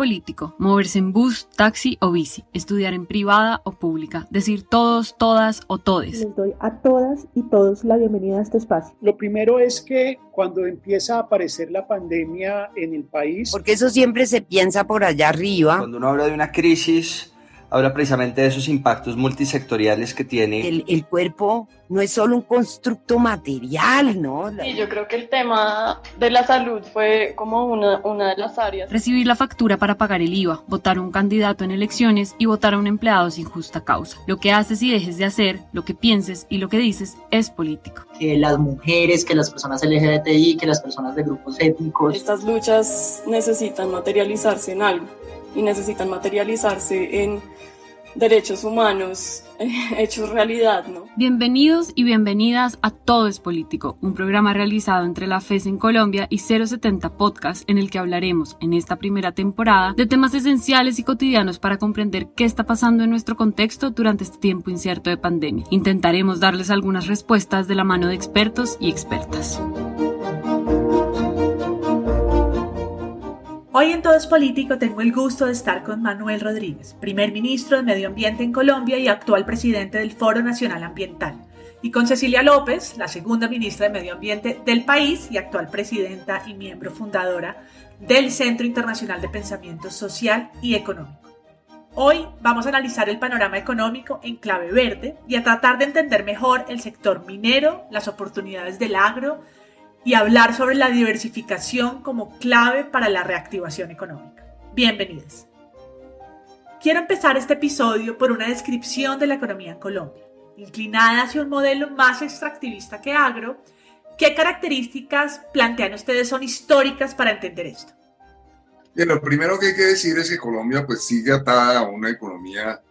Político, moverse en bus, taxi o bici, estudiar en privada o pública, decir todos, todas o todes. Les doy a todas y todos la bienvenida a este espacio. Lo primero es que cuando empieza a aparecer la pandemia en el país... Porque eso siempre se piensa por allá arriba. Cuando uno habla de una crisis, habla precisamente de esos impactos multisectoriales que tiene. El, el, cuerpo no es solo un constructo material, ¿no? Y yo creo que el tema de la salud fue como una, una de las áreas. Recibir la factura para pagar el IVA, votar a un candidato en elecciones y votar a un empleado sin justa causa. Lo que haces y dejes de hacer, lo que pienses y lo que dices es político. Que las mujeres, que las personas LGBTI, que las personas de grupos étnicos. Estas luchas necesitan materializarse en algo y necesitan materializarse en derechos humanos hechos realidad, ¿no? Bienvenidos y bienvenidas a Todo es Político, un programa realizado entre la FES en Colombia y 070 Podcast en el que hablaremos en esta primera temporada de temas esenciales y cotidianos para comprender qué está pasando en nuestro contexto durante este tiempo incierto de pandemia. Intentaremos darles algunas respuestas de la mano de expertos y expertas. Hoy en Todo es Político tengo el gusto de estar con Manuel Rodríguez, primer ministro de Medio Ambiente en Colombia y actual presidente del Foro Nacional Ambiental, y con Cecilia López, la segunda ministra de Medio Ambiente del país y actual presidenta y miembro fundadora del Centro Internacional de Pensamiento Social y Económico. Hoy vamos a analizar el panorama económico en clave verde y a tratar de entender mejor el sector minero, las oportunidades del agro, y hablar sobre la diversificación como clave para la reactivación económica. Bienvenidos. Quiero empezar este episodio por una descripción de la economía en Colombia, inclinada hacia un modelo más extractivista que agro. ¿Qué características plantean ustedes son históricas para entender esto? Bien, lo primero que hay que decir es que Colombia pues sigue atada a una economía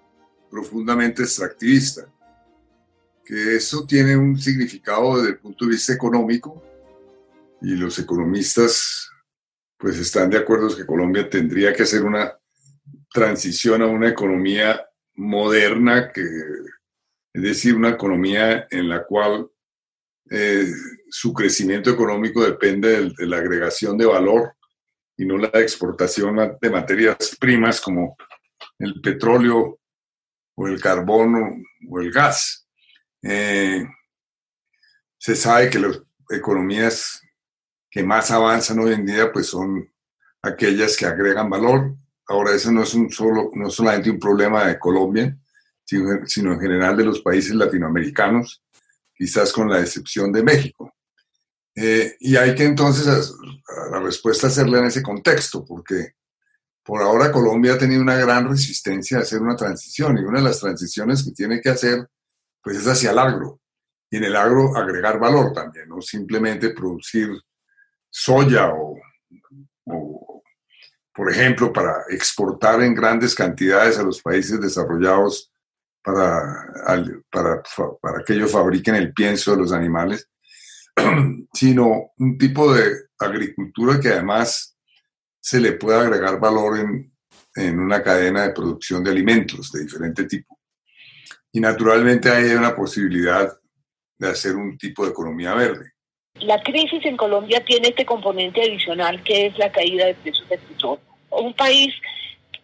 profundamente extractivista, que eso tiene un significado desde el punto de vista económico, y los economistas pues están de acuerdo que Colombia tendría que hacer una transición a una economía moderna, que, es decir, una economía en la cual eh, su crecimiento económico depende de, la agregación de valor y no la exportación de materias primas como el petróleo o el carbón o el gas. Eh, se sabe que las economías que más avanzan hoy en día, pues son aquellas que agregan valor. Ahora, eso no es un solo, no solamente un problema de Colombia, sino, en general de los países latinoamericanos, quizás con la excepción de México. Eh, y hay que entonces a la respuesta hacerla en ese contexto, porque por ahora Colombia ha tenido una gran resistencia a hacer una transición y una de las transiciones que tiene que hacer pues es hacia el agro y en el agro agregar valor también, no simplemente producir soya o, por ejemplo, para exportar en grandes cantidades a los países desarrollados para, para, para que ellos fabriquen el pienso de los animales, sino un tipo de agricultura que además se le pueda agregar valor en, en una cadena de producción de alimentos de diferente tipo. Y naturalmente hay una posibilidad de hacer un tipo de economía verde. La crisis en Colombia tiene este componente adicional que es la caída de precios del petróleo. Un país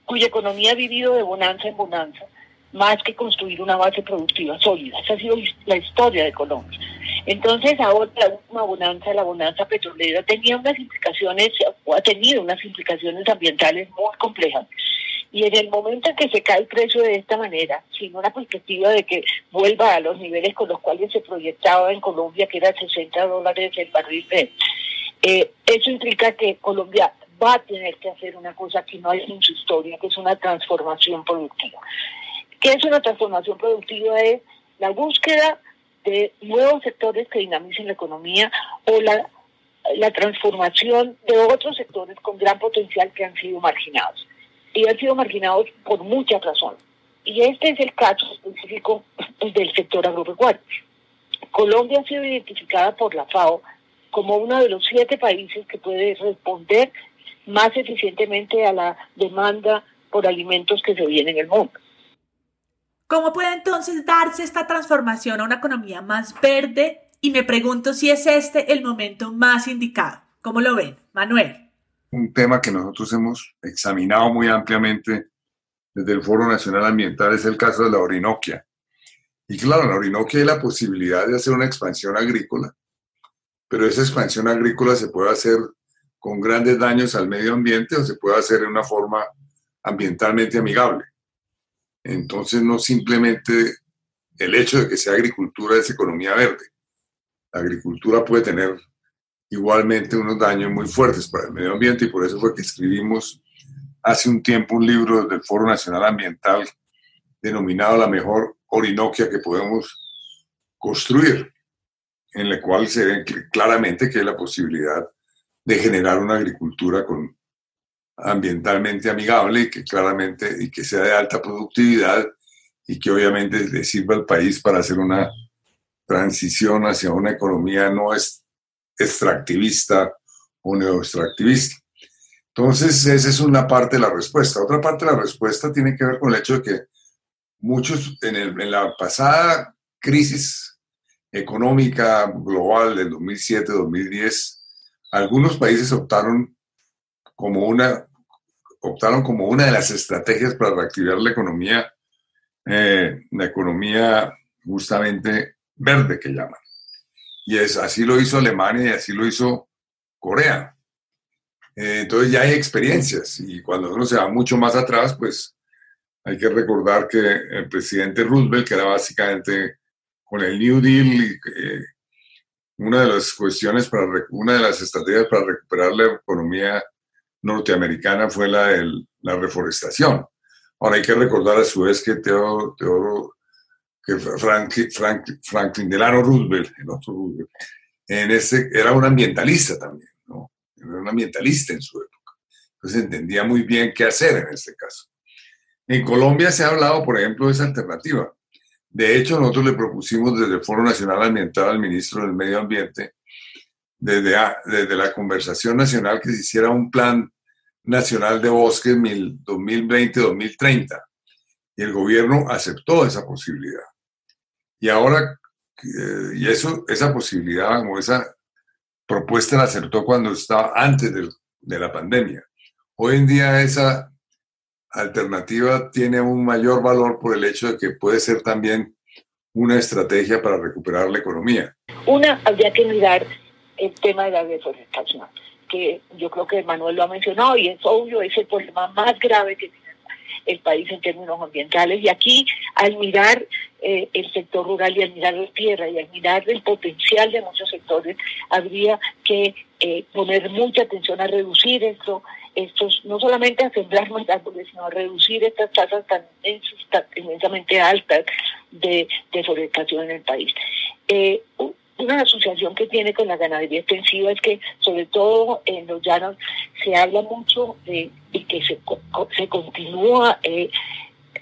cuya economía ha vivido de bonanza en bonanza, más que construir una base productiva sólida. Esa ha sido la historia de Colombia. Entonces, ahora la última bonanza, la bonanza petrolera, tenía unas implicaciones, o ha tenido unas implicaciones ambientales muy complejas. Y en el momento en que se cae el precio de esta manera, sin una perspectiva de que vuelva a los niveles con los cuales se proyectaba en Colombia, que era 60 dólares el barril, eh, eso implica que Colombia va a tener que hacer una cosa que no hay en su historia, que es una transformación productiva. ¿Qué es una transformación productiva? Es la búsqueda de nuevos sectores que dinamicen la economía o la transformación de otros sectores con gran potencial que han sido marginados. Y han sido marginados por muchas razones. Y este es el caso específico del sector agropecuario. Colombia ha sido identificada por la FAO como uno de los siete países que puede responder más eficientemente a la demanda por alimentos que se viene en el mundo. ¿Cómo puede entonces darse esta transformación a una economía más verde? Y me pregunto si es este el momento más indicado. ¿Cómo lo ven, Manuel? Un tema que nosotros hemos examinado muy ampliamente desde el Foro Nacional Ambiental es el caso de la Orinoquia. Y claro, la Orinoquia hay la posibilidad de hacer una expansión agrícola, pero esa expansión agrícola se puede hacer con grandes daños al medio ambiente o se puede hacer de una forma ambientalmente amigable. Entonces, no simplemente el hecho de que sea agricultura es economía verde. La agricultura puede tener igualmente unos daños muy fuertes para el medio ambiente y por eso fue que escribimos hace un tiempo un libro del Foro Nacional Ambiental denominado La mejor Orinoquia que podemos construir, en el cual se ve claramente que hay la posibilidad de generar una agricultura con, ambientalmente amigable y que claramente y que sea de alta productividad y que obviamente le sirva al país para hacer una transición hacia una economía no extractivista o neoextractivista. Entonces, esa es una parte de la respuesta. Otra parte de la respuesta tiene que ver con el hecho de que muchos, en, la pasada crisis económica global del 2007-2010, algunos países optaron como una, optaron como una de las estrategias para reactivar la economía, eh, la economía justamente verde que llaman. Y es, así lo hizo Alemania y así lo hizo Corea. Eh, entonces ya hay experiencias y cuando uno se va mucho más atrás, pues hay que recordar que el presidente Roosevelt, que era básicamente con el New Deal, eh, una de las cuestiones para una de las estrategias para recuperar la economía norteamericana fue la de la reforestación. Ahora hay que recordar a su vez que Teodoro, que Franklin Delano Roosevelt, el otro Roosevelt, en ese, era un ambientalista también, ¿no? Era un ambientalista en su época. Entonces entendía muy bien qué hacer en este caso. En Colombia se ha hablado, por ejemplo, de esa alternativa. De hecho, nosotros le propusimos desde el Foro Nacional Ambiental al ministro del Medio Ambiente, desde, desde la conversación nacional, que se hiciera un plan nacional de bosques 2020-2030. Y el gobierno aceptó esa posibilidad. Y ahora, eh, y eso, esa posibilidad o esa propuesta la aceptó cuando estaba antes de, de la pandemia. Hoy en día esa alternativa tiene un mayor valor por el hecho de que puede ser también una estrategia para recuperar la economía. Una, habría que mirar el tema de la deforestación, que yo creo que Manuel lo ha mencionado y es obvio, es el problema más grave que tiene el país en términos ambientales. Y aquí, al mirar eh, el sector rural y al mirar la tierra y al mirar el potencial de muchos sectores, habría que eh, poner mucha atención a reducir esto, estos, no solamente a sembrar más árboles, sino a reducir estas tasas tan, inmensamente altas de deforestación en el país. Eh, una asociación que tiene con la ganadería extensiva es que, sobre todo en los llanos, se habla mucho de, que se, se continúa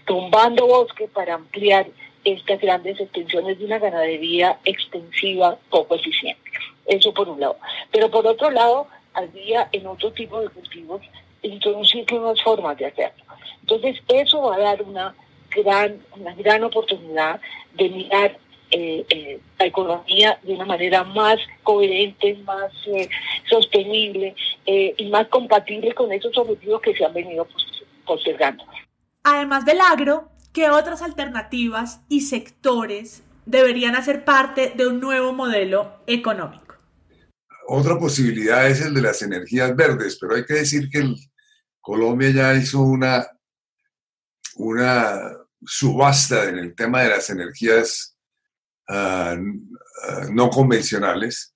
tumbando bosque para ampliar estas grandes extensiones de una ganadería extensiva poco eficiente. Eso por un lado. Pero por otro lado, había en otro tipo de cultivos introducir nuevas formas de hacerlo. Entonces, eso va a dar una gran, una gran oportunidad de mirar eh, eh, la economía de una manera más coherente, más eh, sostenible y más compatible con esos objetivos que se han venido postergando. Además del agro, ¿qué otras alternativas y sectores deberían hacer parte de un nuevo modelo económico? Otra posibilidad es el de las energías verdes, pero hay que decir que Colombia ya hizo una, una subasta en el tema de las energías ah, ah, no convencionales,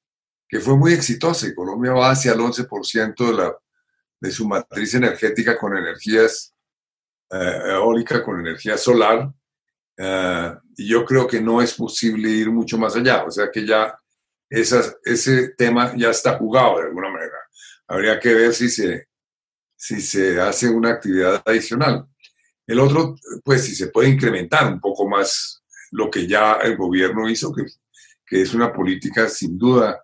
que fue muy exitosa y Colombia va hacia el 11% de, la, de su matriz energética con energías uh, eólica, con energía solar. y yo creo que no es posible ir mucho más allá, o sea que ya ese tema ya está jugado de alguna manera. Habría que ver si se, si se hace una actividad adicional. El otro, pues si se puede incrementar un poco más lo que ya el gobierno hizo, que, que es una política sin duda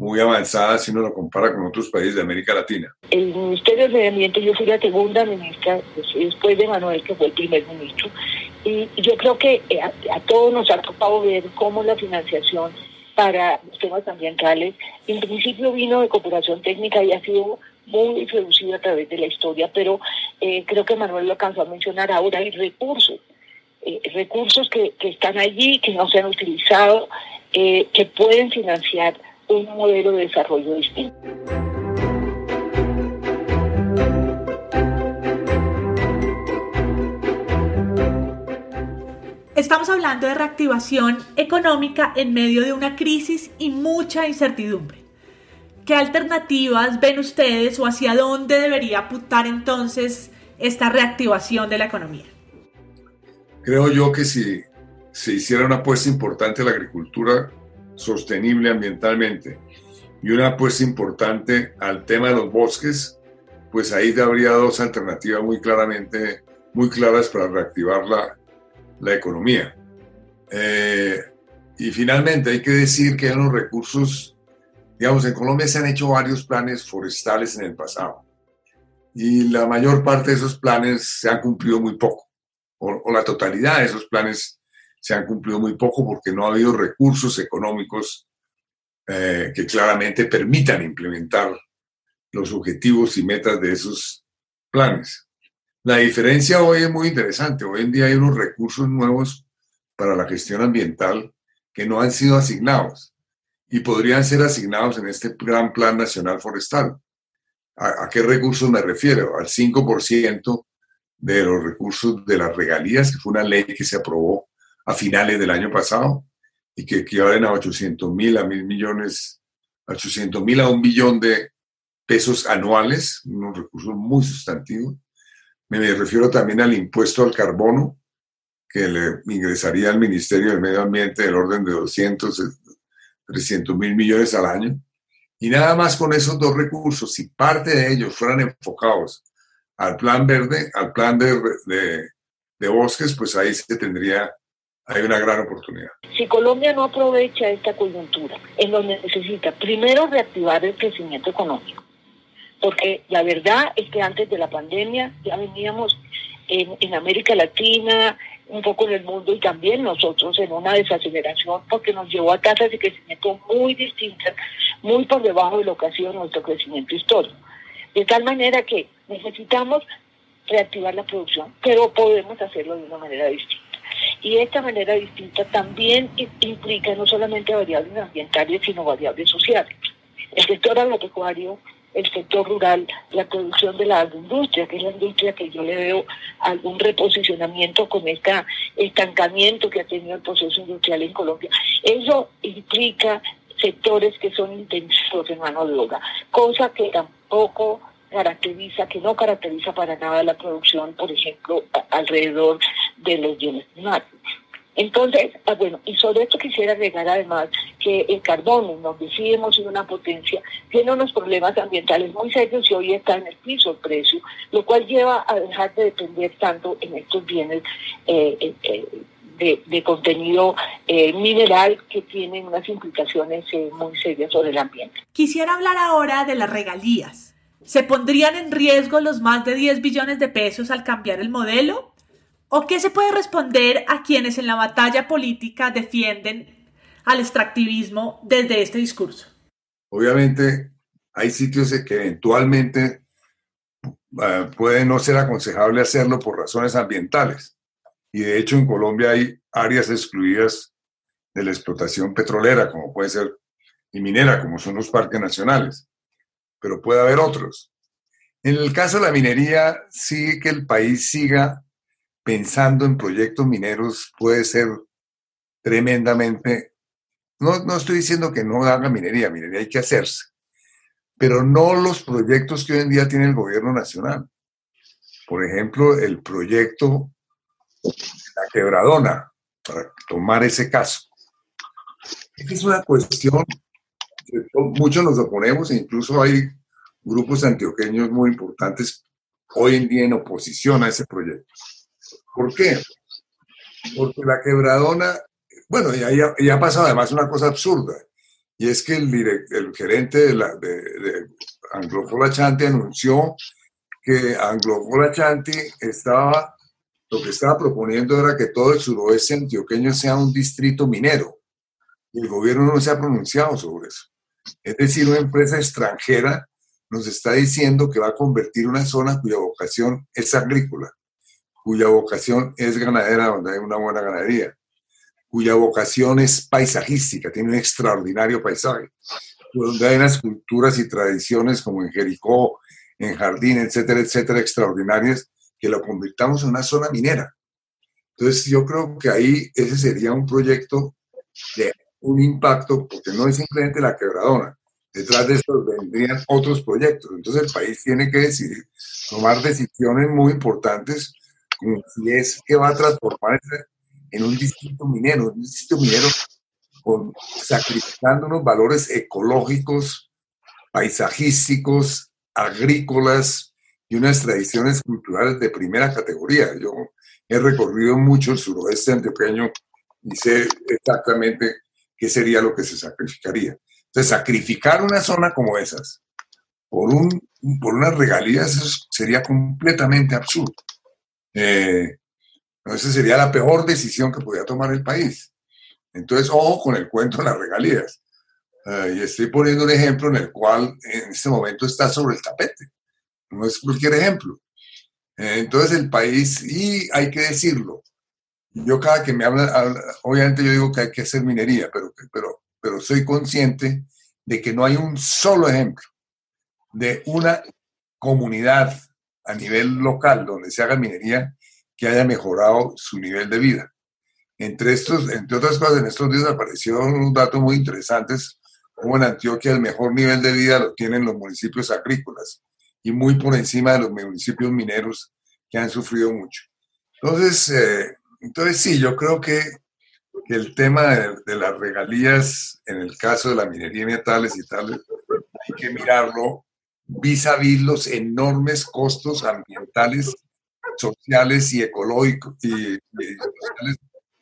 muy avanzada si uno lo compara con otros países de América Latina. El Ministerio de Medio Ambiente, yo fui la segunda ministra pues, después de Manuel, que fue el primer ministro, y yo creo que eh, a, todos nos ha tocado ver cómo la financiación para los temas ambientales, en principio vino de cooperación técnica y ha sido muy reducida a través de la historia, pero eh, creo que Manuel lo alcanzó a mencionar ahora, hay recursos, eh, recursos que, que, están allí, que no se han utilizado, que pueden financiar un modelo de desarrollo distinto. Estamos hablando de reactivación económica en medio de una crisis y mucha incertidumbre. ¿Qué alternativas ven ustedes o hacia dónde debería apuntar entonces esta reactivación de la economía? Creo yo que si se hiciera una apuesta importante a la agricultura, sostenible ambientalmente y una apuesta importante al tema de los bosques, pues ahí habría dos alternativas muy claramente, muy claras para reactivar la, la economía. Eh, y finalmente hay que decir que hay unos recursos, digamos, en Colombia se han hecho varios planes forestales en el pasado y la mayor parte de esos planes se han cumplido muy poco, o, o la totalidad de esos planes se han cumplido muy poco porque no ha habido recursos económicos eh, que claramente permitan implementar los objetivos y metas de esos planes. La diferencia hoy es muy interesante. Hoy en día hay unos recursos nuevos para la gestión ambiental que no han sido asignados y podrían ser asignados en este gran plan nacional forestal. ¿A, a qué recursos me refiero? Al 5% de los recursos de las regalías, que fue una ley que se aprobó a finales del año pasado y que equivalen a 800 mil, a mil millones, 800 mil a un billón de pesos anuales, unos recursos muy sustantivos. Me refiero también al impuesto al carbono, que le ingresaría al Ministerio del Medio Ambiente del orden de 200, 300 mil millones al año. Y nada más con esos dos recursos, si parte de ellos fueran enfocados al plan verde, al plan de, de, de bosques, pues ahí se tendría hay una gran oportunidad. Si Colombia no aprovecha esta coyuntura, en donde necesita primero reactivar el crecimiento económico, porque la verdad es que antes de la pandemia ya veníamos en, en América Latina, un poco en el mundo y también nosotros en una desaceleración porque nos llevó a tasas de crecimiento muy distintas, muy por debajo de lo que ha sido nuestro crecimiento histórico. De tal manera que necesitamos reactivar la producción, pero podemos hacerlo de una manera distinta. Y esta manera distinta también implica no solamente variables ambientales, sino variables sociales. El sector agropecuario, el sector rural, la producción de la agroindustria, que es la industria que yo le veo algún reposicionamiento con este estancamiento que ha tenido el proceso industrial en Colombia. Eso implica sectores que son intensivos en mano de obra, cosa que tampoco caracteriza, que no caracteriza para nada la producción, por ejemplo, alrededor de los bienes primarios. Entonces, ah, bueno, y sobre esto quisiera agregar además que el carbón, nos decimos en una potencia, tiene unos problemas ambientales muy serios y hoy está en el piso el precio, lo cual lleva a dejar de depender tanto en estos bienes eh, eh, eh de, contenido eh, mineral que tienen unas implicaciones muy serias sobre el ambiente. Quisiera hablar ahora de las regalías. ¿Se pondrían en riesgo los más de 10 billones de pesos al cambiar el modelo? ¿O qué se puede responder a quienes en la batalla política defienden al extractivismo desde este discurso? Obviamente hay sitios que eventualmente uh, puede no ser aconsejable hacerlo por razones ambientales. Y de hecho en Colombia hay áreas excluidas de la explotación petrolera, como puede ser, y minera, como son los parques nacionales pero puede haber otros. En el caso de la minería, sí que el país siga pensando en proyectos mineros puede ser tremendamente... No, no estoy diciendo que no haga minería, minería hay que hacerse, pero no los proyectos que hoy en día tiene el gobierno nacional. Por ejemplo, el proyecto La Quebradona, para tomar ese caso. Es una cuestión muchos nos oponemos e incluso hay grupos antioqueños muy importantes hoy en día en oposición a ese proyecto. ¿Por qué? Porque la quebradona, bueno, ya, ha pasado además una cosa absurda, y es que el, el gerente de, la, de, de anunció que Anglo Chanti estaba, lo que estaba proponiendo era que todo el suroeste antioqueño sea un distrito minero. Y el gobierno no se ha pronunciado sobre eso. Es decir, una empresa extranjera nos está diciendo que va a convertir una zona cuya vocación es agrícola, cuya vocación es ganadera donde hay una buena ganadería, cuya vocación es paisajística, tiene un extraordinario paisaje, donde hay unas culturas y tradiciones como en Jericó, en Jardín, etcétera, etcétera, extraordinarias, que lo convirtamos en una zona minera. Entonces yo creo que ahí ese sería un proyecto de un impacto, porque no es simplemente la quebradona, detrás de esto vendrían otros proyectos. Entonces el país tiene que decidir, tomar decisiones muy importantes, como si es que va a transformarse en un distrito minero, un distrito minero sacrificando unos valores ecológicos, paisajísticos, agrícolas y unas tradiciones culturales de primera categoría. Yo he recorrido mucho el suroeste antioqueño y sé exactamente qué sería lo que se sacrificaría. Entonces, sacrificar una zona como esas por, un, por unas regalías sería completamente absurdo. Eh, esa sería la peor decisión que podía tomar el país. Entonces, ojo con el cuento de las regalías. Eh, y estoy poniendo un ejemplo en el cual en este momento está sobre el tapete. No es cualquier ejemplo. Eh, entonces, el país, y hay que decirlo, yo cada que me habla, obviamente yo digo que hay que hacer minería, pero, pero pero soy consciente de que no hay un solo ejemplo de una comunidad a nivel local donde se haga minería que haya mejorado su nivel de vida. Entre, estos, entre otras cosas, en estos días aparecieron unos datos muy interesantes, como en Antioquia el mejor nivel de vida lo tienen los municipios agrícolas y muy por encima de los municipios mineros que han sufrido mucho. Entonces, eh, entonces sí, yo creo que el tema de, las regalías, en el caso de la minería y metales y tal, hay que mirarlo vis a vis los enormes costos ambientales, sociales y ecológicos y,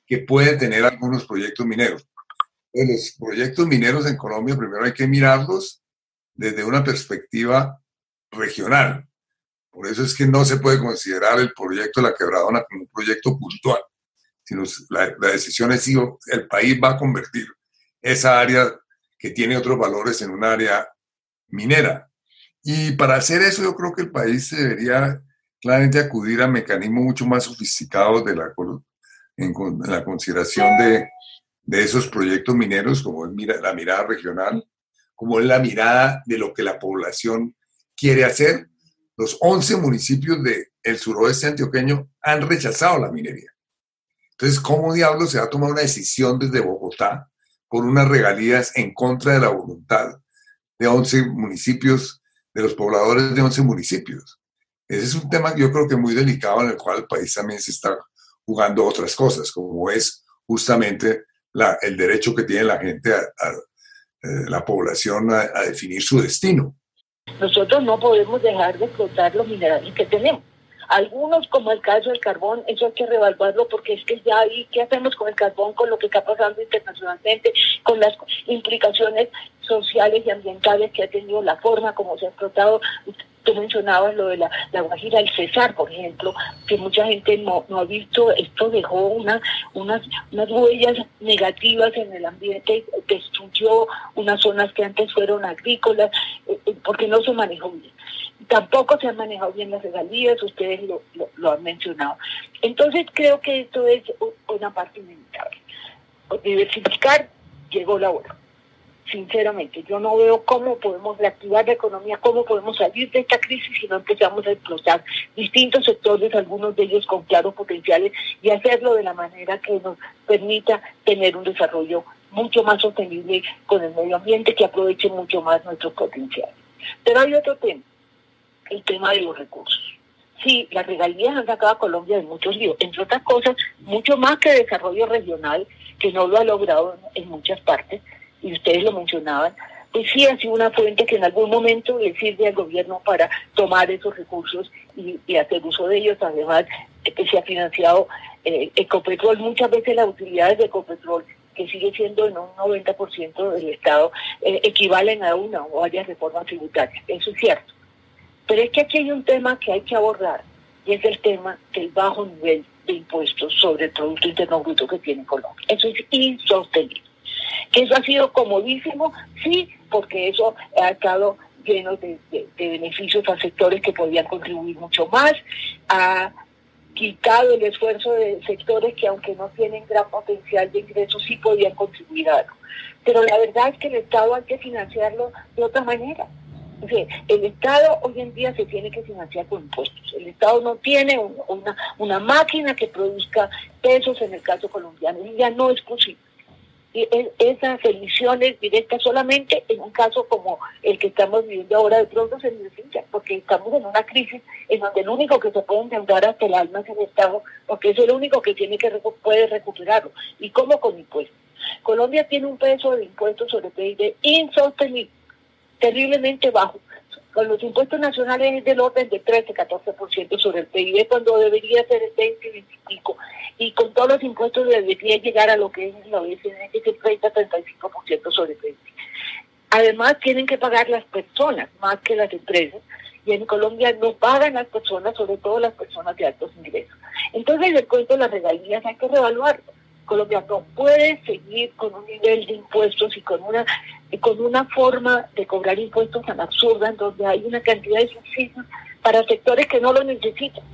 que pueden tener algunos proyectos mineros. Los proyectos mineros en Colombia primero hay que mirarlos desde una perspectiva regional. Por eso es que no se puede considerar el proyecto de la quebradona como un proyecto puntual sino la, decisión es si el país va a convertir esa área que tiene otros valores en un área minera. Y para hacer eso yo creo que el país debería claramente acudir a mecanismos mucho más sofisticados de la, en, la consideración de, de, esos proyectos mineros, como es la mirada regional, como es la mirada de lo que la población quiere hacer. Los 11 municipios del suroeste antioqueño han rechazado la minería. Entonces, ¿cómo diablos se va a tomar una decisión desde Bogotá por unas regalías en contra de la voluntad de 11 municipios, de los pobladores de 11 municipios? Ese es un tema yo creo que muy delicado en el cual el país también se está jugando otras cosas, como es justamente el derecho que tiene la gente, eh, la población, a definir su destino. Nosotros no podemos dejar de explotar los minerales que tenemos. Algunos, como el caso del carbón, eso hay que revaluarlo porque es que ya ahí, ¿qué hacemos con el carbón, con lo que está pasando internacionalmente, con las implicaciones sociales y ambientales que ha tenido la forma como se ha explotado? Tú mencionabas lo de la, la Guajira, el Cesar, por ejemplo, que mucha gente no, no ha visto, esto dejó una, unas, unas huellas negativas en el ambiente, destruyó unas zonas que antes fueron agrícolas, eh, eh, porque no se manejó bien tampoco se han manejado bien las regalías, ustedes lo, han mencionado. Entonces creo que esto es una parte inevitable. Diversificar llegó la hora. Sinceramente, yo no veo cómo podemos reactivar la economía, cómo podemos salir de esta crisis si no empezamos a explotar distintos sectores, algunos de ellos con claros potenciales, y hacerlo de la manera que nos permita tener un desarrollo mucho más sostenible con el medio ambiente, que aproveche mucho más nuestros potenciales. Pero hay otro tema el tema de los recursos. Sí, las regalías han sacado a Colombia de muchos líos, entre otras cosas, mucho más que desarrollo regional, que no lo ha logrado en muchas partes, y ustedes lo mencionaban, pues sí ha sido una fuente que en algún momento le sirve al gobierno para tomar esos recursos y, hacer uso de ellos. Además, que se ha financiado eh, Ecopetrol, muchas veces las utilidades de Ecopetrol que sigue siendo en un 90% del Estado, eh, equivalen a una o varias reformas tributarias. Eso es cierto. Pero es que aquí hay un tema que hay que abordar y es el tema del bajo nivel de impuestos sobre el Producto Interno Bruto que tiene Colombia. Eso es insostenible. Que eso ha sido comodísimo, sí, porque eso ha estado lleno de, beneficios a sectores que podían contribuir mucho más, ha quitado el esfuerzo de sectores que aunque no tienen gran potencial de ingresos sí podían contribuir a algo. Pero la verdad es que el Estado hay que financiarlo de otra manera el Estado hoy en día se tiene que financiar con impuestos. El Estado no tiene una, una máquina que produzca pesos en el caso colombiano y ya no es posible. Esas emisiones directas solamente en un caso como el que estamos viviendo ahora de pronto se necesita, porque estamos en una crisis en donde el único que se puede endeudar hasta el alma es el Estado, porque es el único que tiene que puede recuperarlo. ¿Y cómo con impuestos? Colombia tiene un peso de impuestos sobre PIB insostenible terriblemente bajo. Con los impuestos nacionales es del orden de 13-14% sobre el PIB cuando debería ser el 20-25%. Y con todos los impuestos debería llegar a lo que es la OECD, que es el 30-35% sobre el PIB. Además, tienen que pagar las personas más que las empresas. Y en Colombia no pagan las personas, sobre todo las personas de altos ingresos. Entonces, el cuento de las regalías hay que revaluarlo. Colombia no puede seguir con un nivel de impuestos y con una con una forma de cobrar impuestos tan absurda en donde hay una cantidad de subsidios para sectores que no lo necesitan.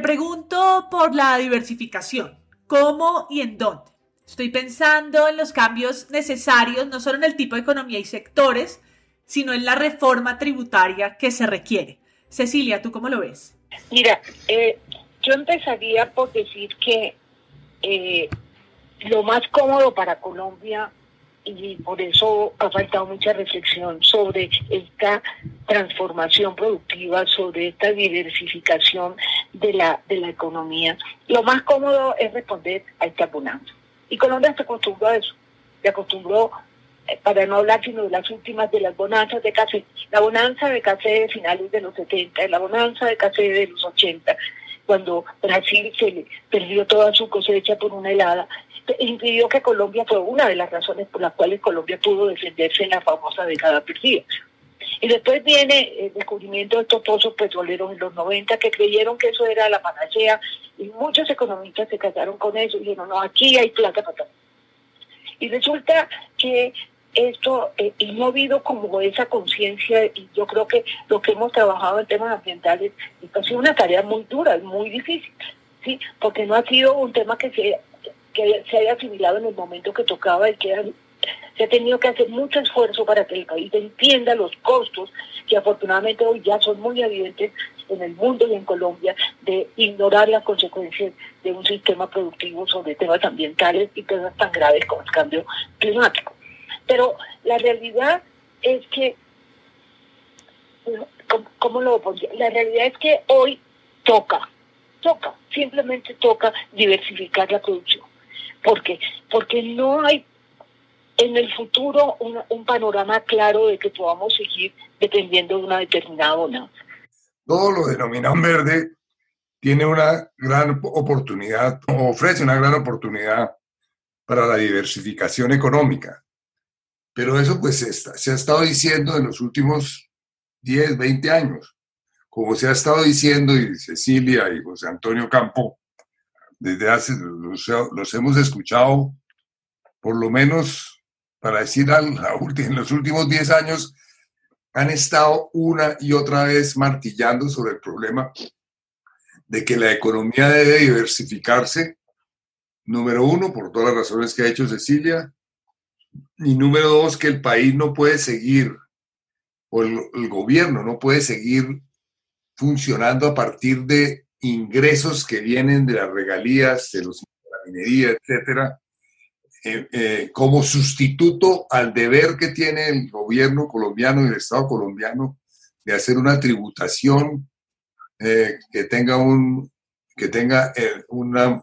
Pregunto por la diversificación. ¿Cómo y en dónde? Estoy pensando en los cambios necesarios, no solo en el tipo de economía y sectores, sino en la reforma tributaria que se requiere. Cecilia, ¿tú cómo lo ves? Mira, eh, yo empezaría por decir que eh, lo más cómodo para Colombia, y por eso ha faltado mucha reflexión sobre esta transformación productiva, sobre esta diversificación de la, de la economía, lo más cómodo es responder a esta bonanza. Y Colombia se acostumbró a eso, se acostumbró eh, para no hablar sino de las últimas de las bonanzas de café, la bonanza de café de finales de los 70, la bonanza de café de los 80, cuando Brasil se le perdió toda su cosecha por una helada, impidió que Colombia fue una de las razones por las cuales Colombia pudo defenderse en la famosa década perdida. Y después viene el descubrimiento de estos pozos petroleros en los 90 que creyeron que eso era la panacea y muchos economistas se casaron con eso y dijeron, no, aquí hay plata para todo. Y resulta que esto, eh, y no ha habido como esa conciencia, y yo creo que lo que hemos trabajado en temas ambientales, ha sido una tarea muy dura, muy difícil, ¿sí? Porque no ha sido un tema que se, que se haya asimilado en el momento que tocaba y que se ha tenido que hacer mucho esfuerzo para que el país entienda los costos que afortunadamente hoy ya son muy evidentes en el mundo y en Colombia de ignorar las consecuencias de un sistema productivo sobre temas ambientales y temas tan graves como el cambio climático. Pero la realidad es que, ¿cómo, lo pondría? La realidad es que hoy toca, toca, simplemente toca diversificar la producción. ¿Por qué? Porque no hay en el futuro un, panorama claro de que podamos seguir dependiendo de una determinada zona. Todo lo denominado verde tiene una gran oportunidad, ofrece una gran oportunidad para la diversificación económica. Pero eso pues se, ha estado diciendo en los últimos 10, 20 años, como se ha estado diciendo y Cecilia y José Antonio Campo, desde hace, los, hemos escuchado por lo menos, para decir algo, en los últimos 10 años, han estado una y otra vez martillando sobre el problema de que la economía debe diversificarse, número uno, por todas las razones que ha hecho Cecilia, y número dos, que el país no puede seguir, o el, gobierno no puede seguir funcionando a partir de ingresos que vienen de las regalías, de, los, la minería, etcétera, eh, eh, como sustituto al deber que tiene el gobierno colombiano y el Estado colombiano de hacer una tributación eh, que tenga un, que tenga una,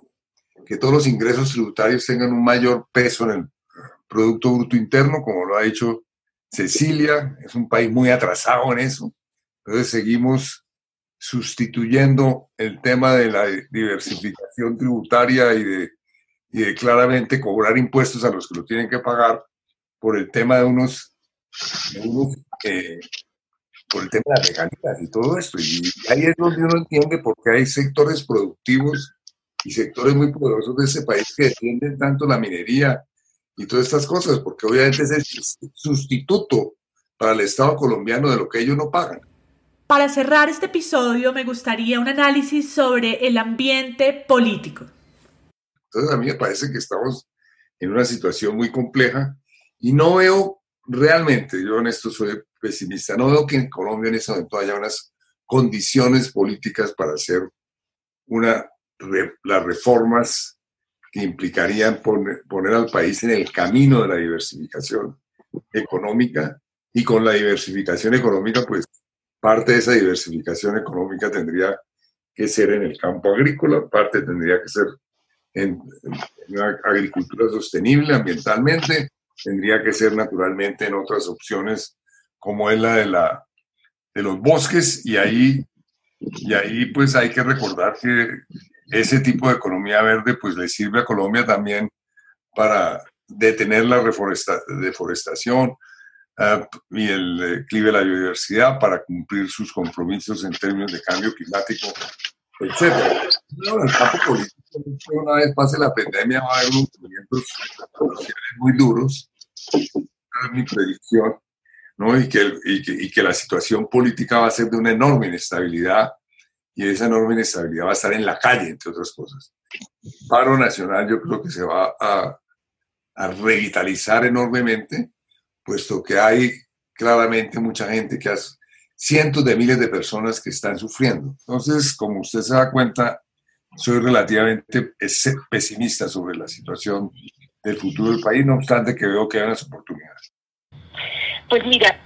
que todos los ingresos tributarios tengan un mayor peso en el Producto Bruto Interno, como lo ha dicho Cecilia, es un país muy atrasado en eso. Entonces seguimos sustituyendo el tema de la diversificación tributaria y de, y de claramente cobrar impuestos a los que lo tienen que pagar por el tema de unos, eh, por el tema de la legalidad y todo esto. Y ahí es donde uno entiende por qué hay sectores productivos y sectores muy poderosos de ese país que defienden tanto la minería y todas estas cosas, porque obviamente es el sustituto para el Estado colombiano de lo que ellos no pagan. Para cerrar este episodio me gustaría un análisis sobre el ambiente político. Entonces a mí me parece que estamos en una situación muy compleja y no veo realmente, yo en esto soy pesimista, no veo que en Colombia en este momento haya unas condiciones políticas para hacer una, las reformas que implicarían poner, poner al país en el camino de la diversificación económica y con la diversificación económica, pues parte de esa diversificación económica tendría que ser en el campo agrícola, parte tendría que ser en, una agricultura sostenible ambientalmente, tendría que ser naturalmente en otras opciones como es la de, la, de los bosques y ahí, y ahí pues hay que recordar que ese tipo de economía verde pues le sirve a Colombia también para detener la deforestación uh, y el declive de la biodiversidad, para cumplir sus compromisos en términos de cambio climático, etc. en el campo político, una vez pase la pandemia va a haber movimientos muy duros, es mi predicción, ¿no? y, que, y, que, y que la situación política va a ser de una enorme inestabilidad y esa enorme inestabilidad va a estar en la calle, entre otras cosas. paro nacional yo creo que se va a, a, revitalizar enormemente, puesto que hay claramente mucha gente que hace cientos de miles de personas que están sufriendo. Entonces, como usted se da cuenta, soy relativamente pesimista sobre la situación del futuro del país, no obstante que veo que hay unas oportunidades. Pues mira,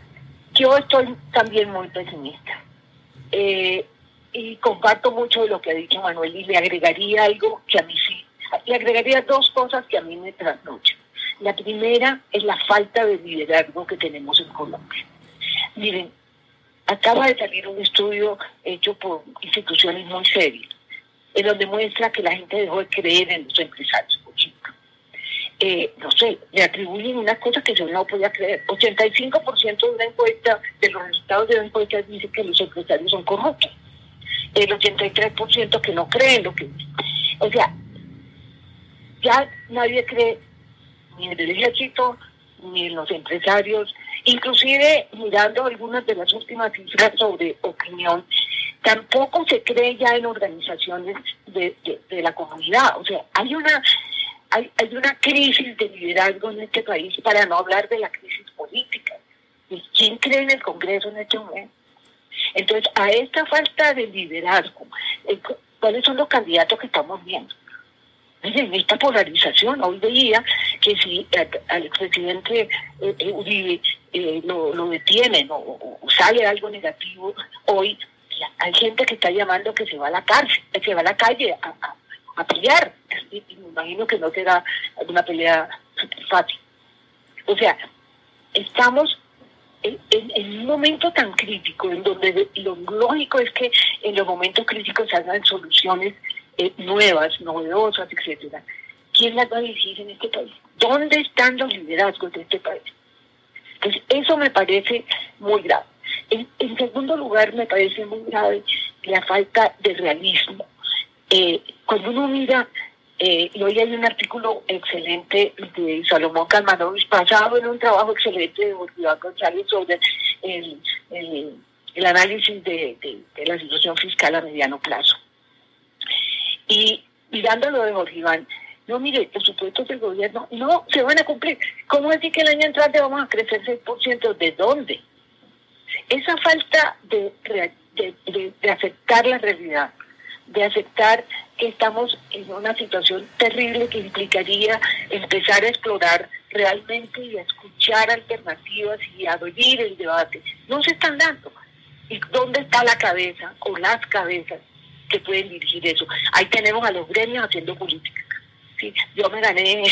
yo estoy también muy pesimista. Eh, y comparto mucho de lo que ha dicho Manuel y le agregaría algo que a mí sí, le agregaría dos cosas que a mí me trasnochan. La primera es la falta de liderazgo que tenemos en Colombia. Miren, acaba de salir un estudio hecho por instituciones muy serias, en donde muestra que la gente dejó de creer en los empresarios. Eh, no sé, le atribuyen una cosa que yo no podía creer. 85% de una encuesta, de los resultados de una encuesta dice que los empresarios son corruptos el 83% que no creen lo que... O sea, ya nadie cree ni en el ejército, ni en los empresarios, inclusive mirando algunas de las últimas cifras sobre opinión, tampoco se cree ya en organizaciones de, de, la comunidad. O sea, hay una, hay, hay una crisis de liderazgo en este país, para no hablar de la crisis política. ¿Quién cree en el Congreso en este momento? Entonces, a esta falta de liderazgo, eh, ¿cuáles son los candidatos que estamos viendo? En esta polarización, hoy veía que si al expresidente eh, eh, Uribe lo, lo, detienen o, sale algo negativo, hoy hay gente que está llamando que se va a la cárcel, que se va a la calle a, pelear. Y, me imagino que no será una pelea fácil. O sea, estamos en, un momento tan crítico, en donde lo lógico es que en los momentos críticos se hagan soluciones eh, nuevas, novedosas, etcétera. ¿Quién las va a dirigir en este país? ¿Dónde están los liderazgos de este país? Pues eso me parece muy grave. En, segundo lugar, me parece muy grave la falta de realismo. Eh, cuando uno mira eh, y hoy hay un artículo excelente de Salomón Calmanovich, basado en un trabajo excelente de Bolívar González sobre el, análisis de, la situación fiscal a mediano plazo. Y mirándolo de Bolívar, no, mire, los supuestos del gobierno no se van a cumplir. ¿Cómo decir que el año entrante vamos a crecer 6%? ¿De dónde? Esa falta de, de, aceptar la realidad, de aceptar que estamos en una situación terrible que implicaría empezar a explorar realmente y a escuchar alternativas y a oír el debate. No se están dando. ¿Y dónde está la cabeza o las cabezas que pueden dirigir eso. Ahí tenemos a los gremios haciendo política. ¿sí? Yo me gané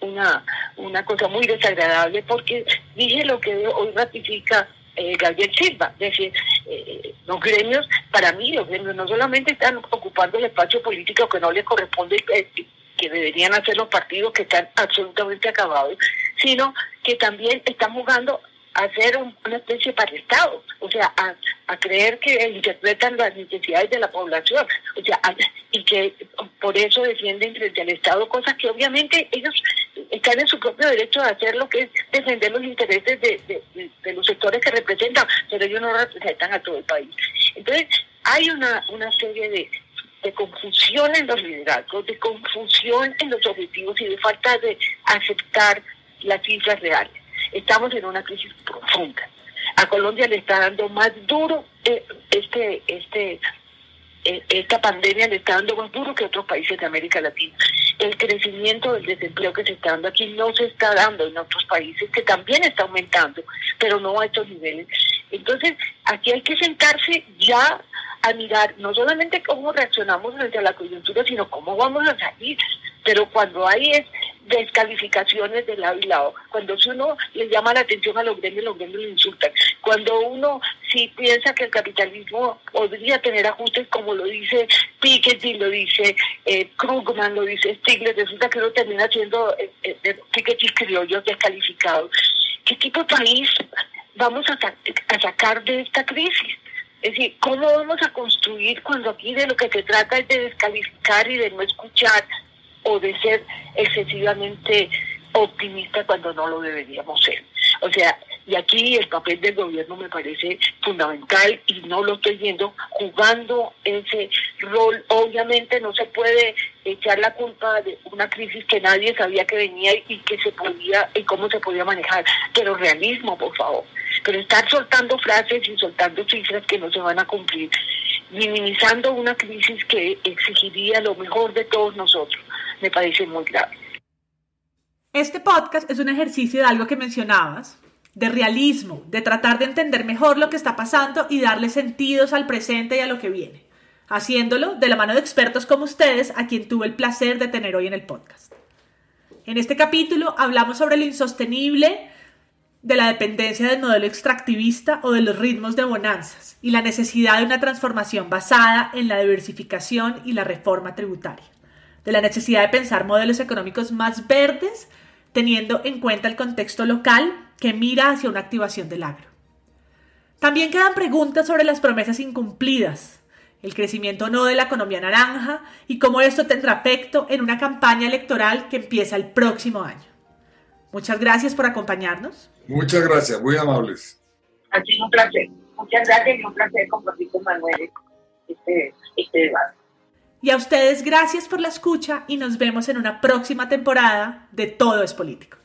una, una cosa muy desagradable porque dije lo que hoy ratifica eh, Gabriel Silva, es decir, eh, los gremios, para mí los gremios no solamente están ocupando el espacio político que no les corresponde, eh, que deberían hacer los partidos que están absolutamente acabados, sino que también están jugando a ser una especie para Estado, o sea, a, a creer que interpretan las necesidades de la población, o sea, y que por eso defienden frente al Estado cosas que obviamente ellos están en su propio derecho de hacer lo que es defender los intereses de, de, los sectores que representan, pero ellos no representan a todo el país. Entonces, hay una, una serie de, de confusión en los liderazgos, de confusión en los objetivos y de falta de aceptar las cifras reales. Estamos en una crisis profunda. A Colombia le está dando más duro eh, este, este, eh, esta pandemia le está dando más duro que otros países de América Latina. El crecimiento del desempleo que se está dando aquí no se está dando en otros países, que también está aumentando, pero no a estos niveles. Entonces, aquí hay que sentarse ya a mirar no solamente cómo reaccionamos frente a la coyuntura, sino cómo vamos a salir. Pero cuando hay es descalificaciones de lado y lado, cuando uno le llama la atención a los gremios, los gremios le insultan. Cuando uno sí piensa que el capitalismo podría tener ajustes, como lo dice Piketty, lo dice eh, Krugman, lo dice Stiglitz, resulta que uno termina siendo eh, eh, Piketty criollos descalificados. ¿Qué tipo de país vamos a, a sacar de esta crisis? Es decir, ¿cómo vamos a construir cuando aquí de lo que se trata es de descalificar y de no escuchar o de ser excesivamente optimista cuando no lo deberíamos ser? O sea, y aquí el papel del gobierno me parece fundamental y no lo estoy viendo jugando ese rol. Obviamente no se puede echar la culpa de una crisis que nadie sabía que venía y que se podía y cómo se podía manejar, pero realismo, por favor. Pero estar soltando frases y soltando cifras que no se van a cumplir, minimizando una crisis que exigiría lo mejor de todos nosotros, me parece muy grave. Este podcast es un ejercicio de algo que mencionabas, de realismo, de tratar de entender mejor lo que está pasando y darle sentidos al presente y a lo que viene, haciéndolo de la mano de expertos como ustedes, a quien tuve el placer de tener hoy en el podcast. En este capítulo hablamos sobre lo insostenible de la dependencia del modelo extractivista o de los ritmos de bonanzas y la necesidad de una transformación basada en la diversificación y la reforma tributaria, de la necesidad de pensar modelos económicos más verdes teniendo en cuenta el contexto local que mira hacia una activación del agro. También quedan preguntas sobre las promesas incumplidas, el crecimiento no de la economía naranja y cómo esto tendrá efecto en una campaña electoral que empieza el próximo año. Muchas gracias por acompañarnos. Muchas gracias, muy amables. Ha sido un placer. Muchas gracias y un placer compartir con Manuel este, este debate. Y a ustedes gracias por la escucha y nos vemos en una próxima temporada de Todo es Político.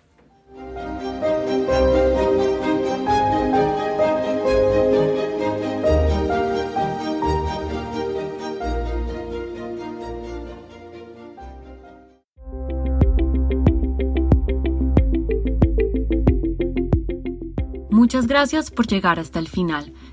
Muchas gracias por llegar hasta el final.